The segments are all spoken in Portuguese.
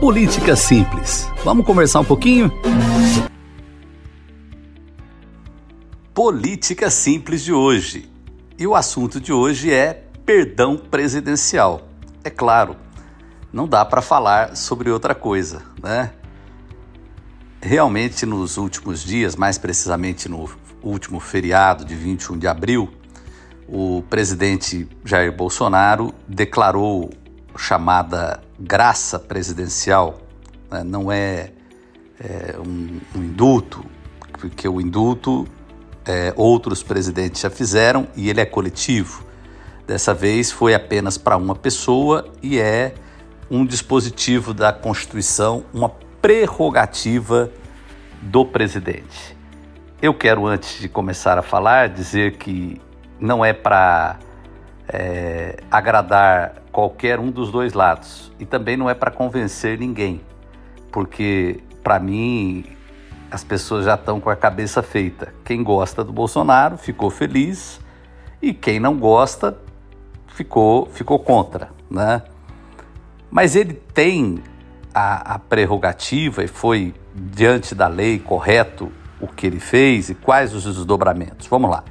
Política Simples. Vamos conversar um pouquinho? Política Simples de hoje. E o assunto de hoje é perdão presidencial. É claro, não dá para falar sobre outra coisa, né? Realmente, nos últimos dias, mais precisamente no último feriado de 21 de abril, o presidente Jair Bolsonaro declarou chamada graça presidencial, né? não é, é um, um, indulto, porque o indulto é, outros presidentes já fizeram e ele é coletivo. Dessa vez foi apenas para uma pessoa e é um dispositivo da Constituição, uma prerrogativa do presidente. Eu quero, antes de começar a falar, dizer que não é para é, agradar qualquer um dos dois lados e também não é para convencer ninguém, porque para mim as pessoas já estão com a cabeça feita. Quem gosta do Bolsonaro ficou feliz e quem não gosta ficou ficou contra, né? Mas ele tem a, a prerrogativa e foi diante da lei correto o que ele fez e quais os desdobramentos. Vamos lá.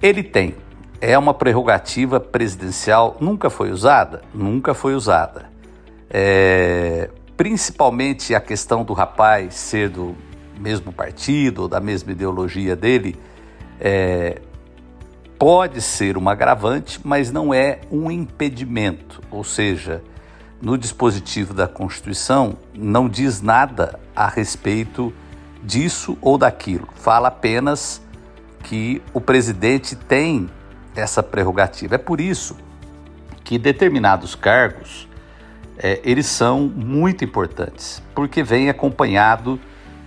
Ele tem, é uma prerrogativa presidencial, nunca foi usada? Nunca foi usada. É, principalmente a questão do rapaz ser do mesmo partido ou da mesma ideologia dele, é, pode ser uma agravante, mas não é um impedimento, ou seja, no dispositivo da Constituição não diz nada a respeito disso ou daquilo. Fala apenas que o presidente tem essa prerrogativa. É por isso que determinados cargos é, eles são muito importantes, porque vem acompanhado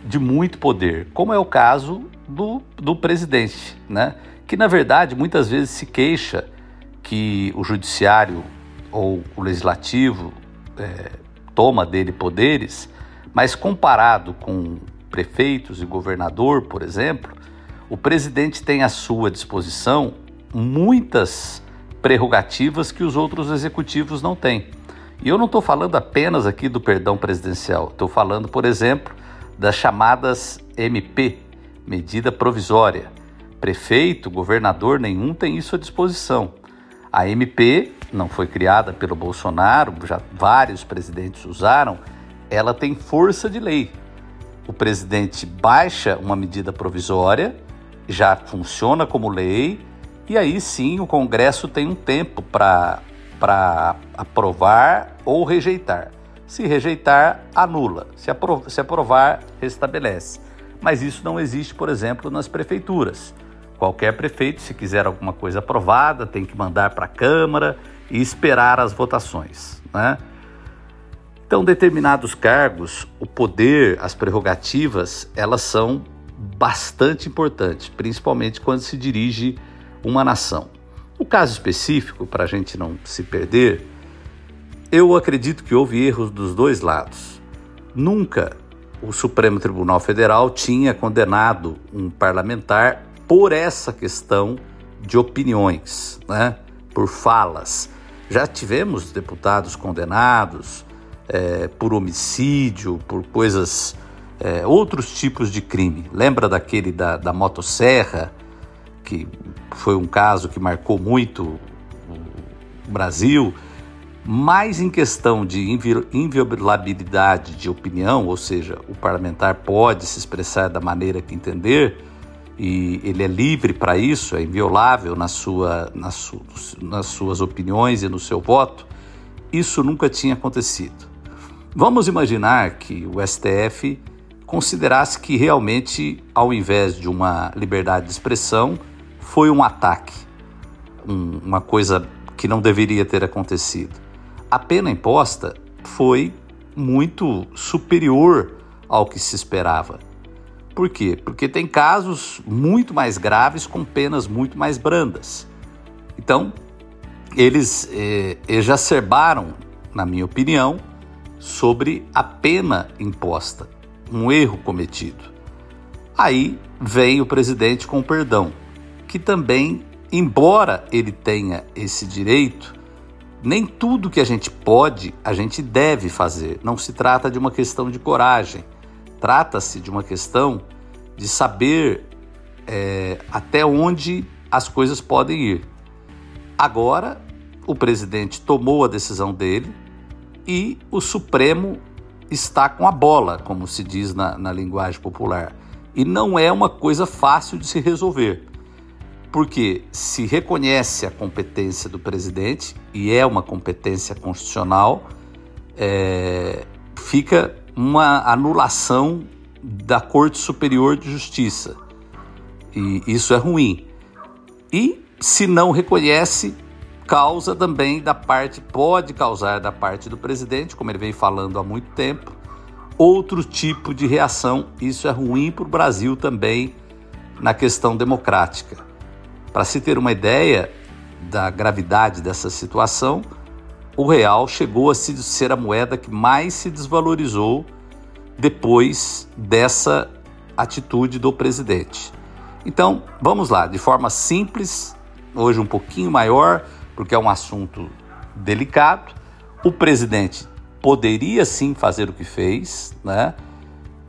de muito poder, como é o caso do, do presidente, né? que na verdade muitas vezes se queixa que o judiciário ou o legislativo é, toma dele poderes, mas comparado com prefeitos e governador, por exemplo, o presidente tem à sua disposição muitas prerrogativas que os outros executivos não têm. E eu não estou falando apenas aqui do perdão presidencial, estou falando, por exemplo, das chamadas MP, medida provisória. Prefeito, governador nenhum tem isso à disposição. A MP não foi criada pelo Bolsonaro, já vários presidentes usaram, ela tem força de lei. O presidente baixa uma medida provisória, já funciona como lei, e aí sim o Congresso tem um tempo para aprovar ou rejeitar. Se rejeitar, anula. Se, apro se aprovar, restabelece. Mas isso não existe, por exemplo, nas prefeituras. Qualquer prefeito, se quiser alguma coisa aprovada, tem que mandar para a Câmara e esperar as votações. Né? Então, determinados cargos, o poder, as prerrogativas, elas são bastante importantes, principalmente quando se dirige uma nação. No caso específico, para a gente não se perder, eu acredito que houve erros dos dois lados. Nunca o Supremo Tribunal Federal tinha condenado um parlamentar por essa questão de opiniões, né? por falas. Já tivemos deputados condenados é, por homicídio, por coisas, é, outros tipos de crime. Lembra daquele da, da motosserra, que foi um caso que marcou muito o Brasil, mais em questão de inviolabilidade de opinião, ou seja, o parlamentar pode se expressar da maneira que entender, e ele é livre para isso, é inviolável na sua, na su, nas suas opiniões e no seu voto, isso nunca tinha acontecido. Vamos imaginar que o STF considerasse que realmente, ao invés de uma liberdade de expressão, foi um ataque, um, uma coisa que não deveria ter acontecido. A pena imposta foi muito superior ao que se esperava. Por quê? Porque tem casos muito mais graves com penas muito mais brandas. Então, eles eh, exacerbaram, na minha opinião, sobre a pena imposta, um erro cometido. Aí vem o presidente com perdão, que também, embora ele tenha esse direito, Nem tudo que a gente pode, a gente deve fazer. Não se trata de uma questão de coragem. Trata-se de uma questão de saber é, até onde as coisas podem ir. Agora, o presidente tomou a decisão dele e o Supremo está com a bola, como se diz na, na linguagem popular. E não é uma coisa fácil de se resolver, porque se reconhece a competência do presidente, e é uma competência constitucional, é, fica uma anulação da Corte Superior de Justiça. E isso é ruim. E se não reconhece, causa também da parte, pode causar da parte do presidente, como ele vem falando há muito tempo, outro tipo de reação. Isso é ruim para o Brasil também na questão democrática. Para se ter uma ideia da gravidade dessa situação, o real chegou a ser a moeda que mais se desvalorizou depois dessa atitude do presidente. Então, vamos lá, de forma simples, hoje um pouquinho maior, porque é um assunto delicado. O presidente poderia sim fazer o que fez, né?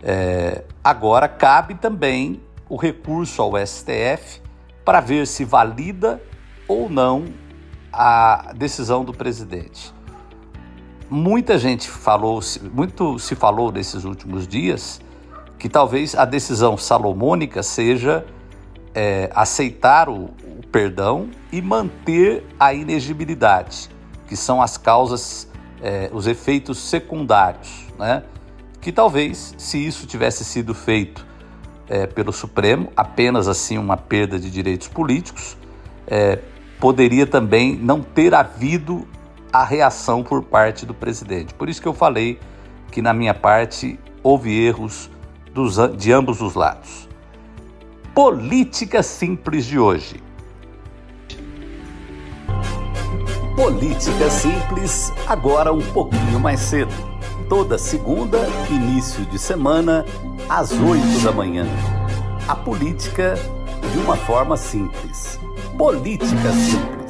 É, agora cabe também o recurso ao STF para ver se valida ou não a decisão do presidente. Muita gente falou, muito se falou nesses últimos dias que talvez a decisão salomônica seja é, aceitar o, o perdão e manter a inegibilidade, que são as causas, é, os efeitos secundários, né? Que talvez, se isso tivesse sido feito é, pelo Supremo, apenas assim uma perda de direitos políticos, é, poderia também não ter havido a reação por parte do presidente. Por isso que eu falei que, na minha parte, houve erros dos, de ambos os lados. Política Simples de hoje. Política Simples, agora um pouquinho mais cedo. Toda segunda, início de semana, às oito da manhã. A política de uma forma simples. Política Simples.